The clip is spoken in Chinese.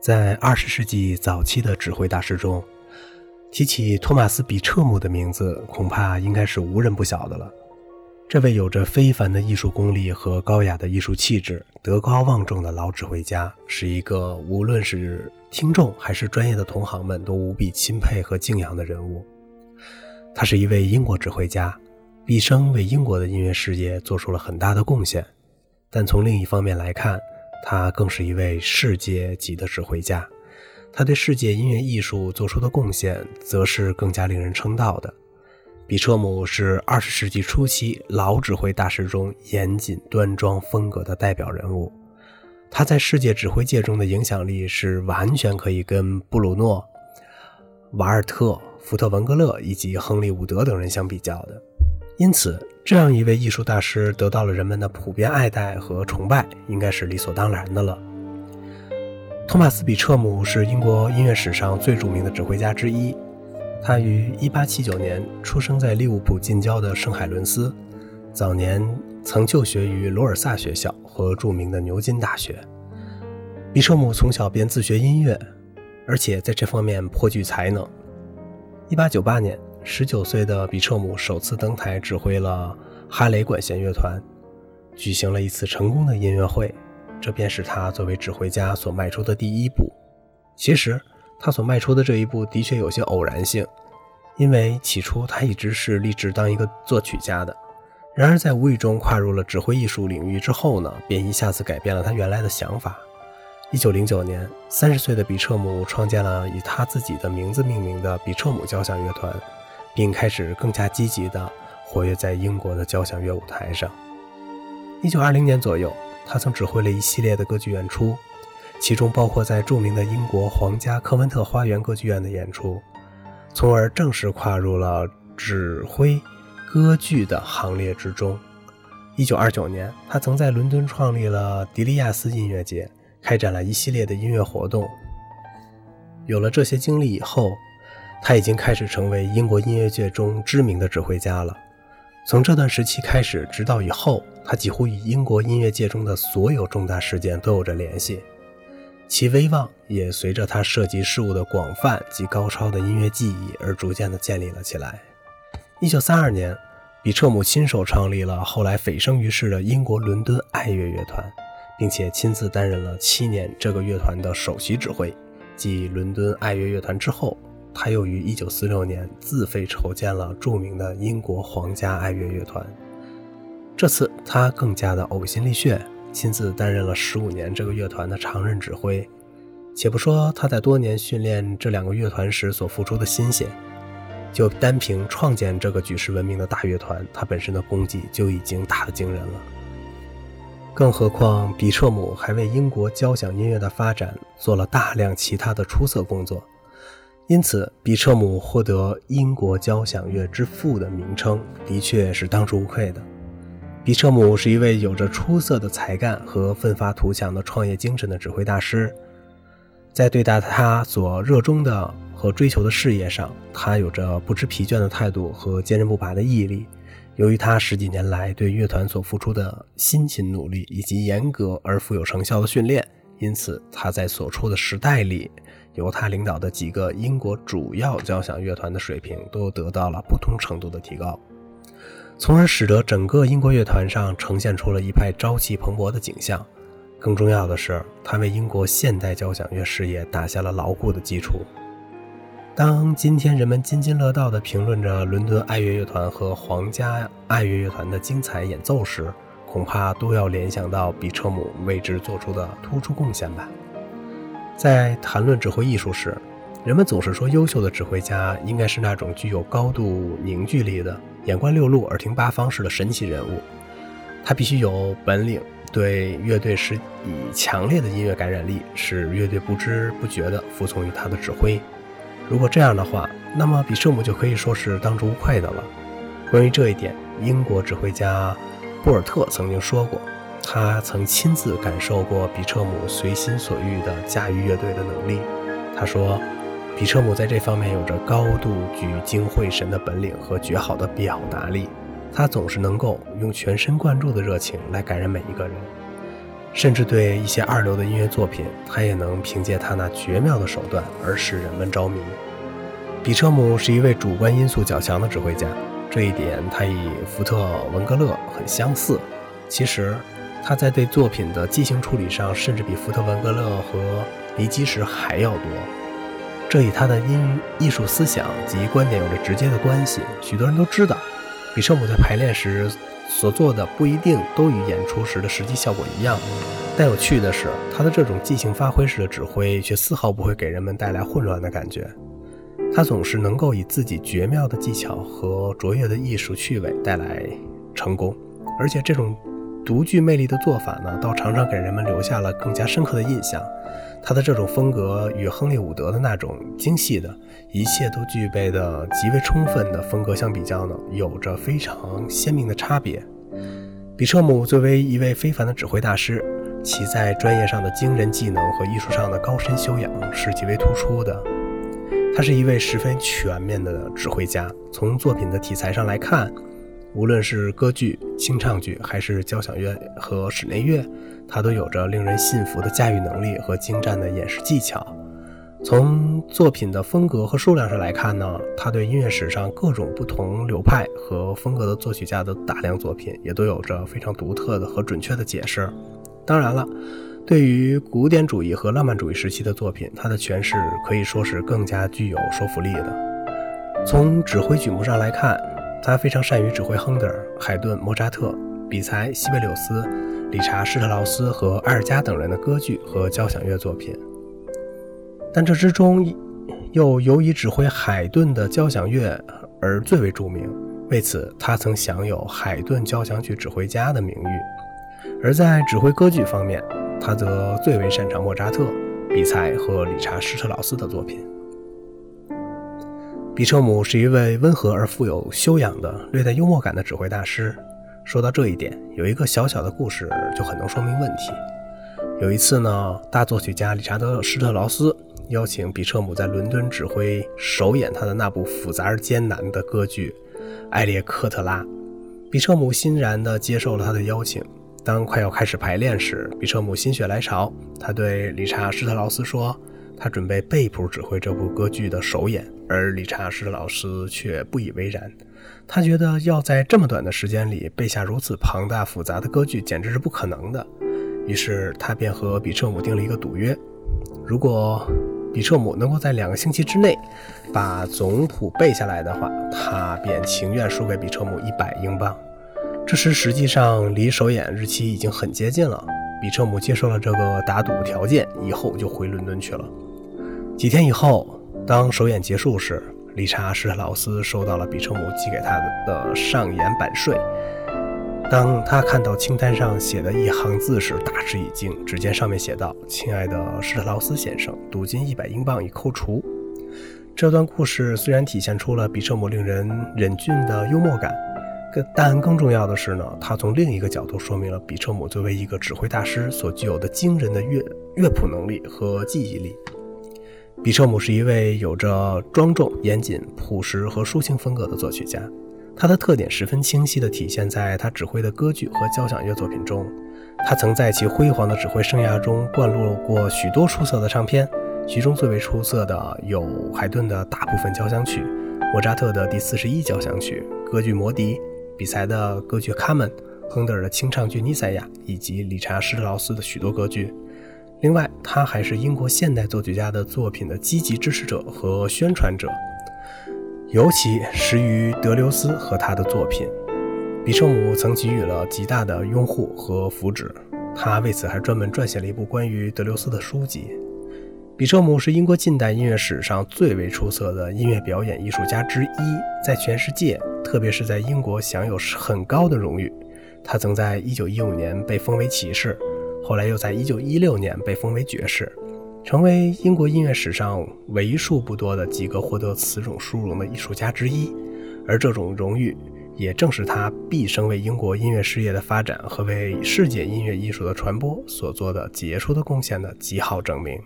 在二十世纪早期的指挥大师中，提起托马斯·比彻姆的名字，恐怕应该是无人不晓的了。这位有着非凡的艺术功力和高雅的艺术气质、德高望重的老指挥家，是一个无论是听众还是专业的同行们都无比钦佩和敬仰的人物。他是一位英国指挥家，毕生为英国的音乐事业做出了很大的贡献。但从另一方面来看，他更是一位世界级的指挥家，他对世界音乐艺术做出的贡献，则是更加令人称道的。比彻姆是二十世纪初期老指挥大师中严谨端庄风格的代表人物，他在世界指挥界中的影响力是完全可以跟布鲁诺、瓦尔特、福特文格勒以及亨利伍德等人相比较的。因此，这样一位艺术大师得到了人们的普遍爱戴和崇拜，应该是理所当然的了。托马斯·比彻姆是英国音乐史上最著名的指挥家之一。他于1879年出生在利物浦近郊的圣海伦斯，早年曾就学于罗尔萨学校和著名的牛津大学。比彻姆从小便自学音乐，而且在这方面颇具才能。1898年。十九岁的比彻姆首次登台指挥了哈雷管弦乐团，举行了一次成功的音乐会，这便是他作为指挥家所迈出的第一步。其实，他所迈出的这一步的确有些偶然性，因为起初他一直是立志当一个作曲家的。然而，在无意中跨入了指挥艺术领域之后呢，便一下子改变了他原来的想法。一九零九年，三十岁的比彻姆创建了以他自己的名字命名的比彻姆交响乐团。并开始更加积极地活跃在英国的交响乐舞台上。一九二零年左右，他曾指挥了一系列的歌剧演出，其中包括在著名的英国皇家科文特花园歌剧院的演出，从而正式跨入了指挥歌剧的行列之中。一九二九年，他曾在伦敦创立了迪利亚斯音乐节，开展了一系列的音乐活动。有了这些经历以后，他已经开始成为英国音乐界中知名的指挥家了。从这段时期开始，直到以后，他几乎与英国音乐界中的所有重大事件都有着联系，其威望也随着他涉及事物的广泛及高超的音乐技艺而逐渐的建立了起来。一九三二年，比彻姆亲手创立了后来蜚声于世的英国伦敦爱乐乐团，并且亲自担任了七年这个乐团的首席指挥。继伦敦爱乐乐团之后。他又于1946年自费筹建了著名的英国皇家爱乐乐团。这次他更加的呕心沥血，亲自担任了15年这个乐团的常任指挥。且不说他在多年训练这两个乐团时所付出的心血，就单凭创建这个举世闻名的大乐团，他本身的功绩就已经大得惊人了。更何况比彻姆还为英国交响音乐的发展做了大量其他的出色工作。因此，比彻姆获得“英国交响乐之父”的名称，的确是当之无愧的。比彻姆是一位有着出色的才干和奋发图强的创业精神的指挥大师，在对待他所热衷的和追求的事业上，他有着不知疲倦的态度和坚韧不拔的毅力。由于他十几年来对乐团所付出的辛勤努力以及严格而富有成效的训练，因此他在所处的时代里。由他领导的几个英国主要交响乐团的水平都得到了不同程度的提高，从而使得整个英国乐团上呈现出了一派朝气蓬勃的景象。更重要的是，他为英国现代交响乐事业打下了牢固的基础。当今天人们津津乐道地评论着伦敦爱乐乐团和皇家爱乐乐团的精彩演奏时，恐怕都要联想到比彻姆为之做出的突出贡献吧。在谈论指挥艺术时，人们总是说，优秀的指挥家应该是那种具有高度凝聚力的、眼观六路、耳听八方式的神奇人物。他必须有本领，对乐队施以强烈的音乐感染力，使乐队不知不觉地服从于他的指挥。如果这样的话，那么比舍姆就可以说是当之无愧的了。关于这一点，英国指挥家布尔特曾经说过。他曾亲自感受过比彻姆随心所欲地驾驭乐队的能力。他说，比彻姆在这方面有着高度聚精会神的本领和绝好的表达力。他总是能够用全神贯注的热情来感染每一个人。甚至对一些二流的音乐作品，他也能凭借他那绝妙的手段而使人们着迷。比彻姆是一位主观因素较强的指挥家，这一点他与福特文格勒很相似。其实，他在对作品的即兴处理上，甚至比福特文格勒和尼基什还要多。这与他的音艺术思想及观点有着直接的关系。许多人都知道，比彻姆在排练时所做的不一定都与演出时的实际效果一样。但有趣的是，他的这种即兴发挥式的指挥却丝毫不会给人们带来混乱的感觉。他总是能够以自己绝妙的技巧和卓越的艺术趣味带来成功，而且这种独具魅力的做法呢，倒常常给人们留下了更加深刻的印象。他的这种风格与亨利伍德的那种精细的、一切都具备的极为充分的风格相比较呢，有着非常鲜明的差别。比彻姆作为一位非凡的指挥大师，其在专业上的惊人技能和艺术上的高深修养是极为突出的。他是一位十分全面的指挥家。从作品的题材上来看，无论是歌剧、清唱剧，还是交响乐和室内乐，他都有着令人信服的驾驭能力和精湛的演示技巧。从作品的风格和数量上来看呢，他对音乐史上各种不同流派和风格的作曲家的大量作品，也都有着非常独特的和准确的解释。当然了。对于古典主义和浪漫主义时期的作品，他的诠释可以说是更加具有说服力的。从指挥曲目上来看，他非常善于指挥亨德尔、海顿、莫扎特、比才、西贝柳斯、理查施特劳斯和埃尔加等人的歌剧和交响乐作品。但这之中，又尤以指挥海顿的交响乐而最为著名。为此，他曾享有“海顿交响曲指挥家”的名誉。而在指挥歌剧方面，他则最为擅长莫扎特、比才和理查施特劳斯的作品。比彻姆是一位温和而富有修养的、略带幽默感的指挥大师。说到这一点，有一个小小的故事就很能说明问题。有一次呢，大作曲家理查德·施特劳斯邀请比彻姆在伦敦指挥首演他的那部复杂而艰难的歌剧《埃列克特拉》。比彻姆欣然地接受了他的邀请。当快要开始排练时，比彻姆心血来潮，他对理查施特劳斯说：“他准备背谱指挥这部歌剧的首演。”而理查施老师却不以为然，他觉得要在这么短的时间里背下如此庞大复杂的歌剧简直是不可能的。于是他便和比彻姆订了一个赌约：如果比彻姆能够在两个星期之内把总谱背下来的话，他便情愿输给比彻姆一百英镑。这时，实际上离首演日期已经很接近了。比彻姆接受了这个打赌条件以后，就回伦敦去了。几天以后，当首演结束时，理查施特劳斯收到了比彻姆寄给他的的上演版税。当他看到清单上写的一行字时，大吃一惊。只见上面写道：“亲爱的施特劳斯先生，赌金一百英镑已扣除。”这段故事虽然体现出了比彻姆令人忍俊的幽默感。但更重要的是呢，他从另一个角度说明了比彻姆作为一个指挥大师所具有的惊人的乐乐谱能力和记忆力。比彻姆是一位有着庄重、严谨、朴实和抒情风格的作曲家，他的特点十分清晰地体现在他指挥的歌剧和交响乐作品中。他曾在其辉煌的指挥生涯中灌录过许多出色的唱片，其中最为出色的有海顿的大部分交响曲、莫扎特的第四十一交响曲、歌剧《魔笛》。比赛的歌剧《卡门》，亨德尔的清唱剧《尼赛亚》，以及理查施特劳斯的许多歌剧。另外，他还是英国现代作曲家的作品的积极支持者和宣传者，尤其始于德留斯和他的作品。比彻姆曾给予了极大的拥护和扶持，他为此还专门撰写了一部关于德留斯的书籍。比彻姆是英国近代音乐史上最为出色的音乐表演艺术家之一，在全世界，特别是在英国，享有很高的荣誉。他曾在1915年被封为骑士，后来又在1916年被封为爵士，成为英国音乐史上为数不多的几个获得此种殊荣的艺术家之一。而这种荣誉，也正是他毕生为英国音乐事业的发展和为世界音乐艺术的传播所做的杰出的贡献的极好证明。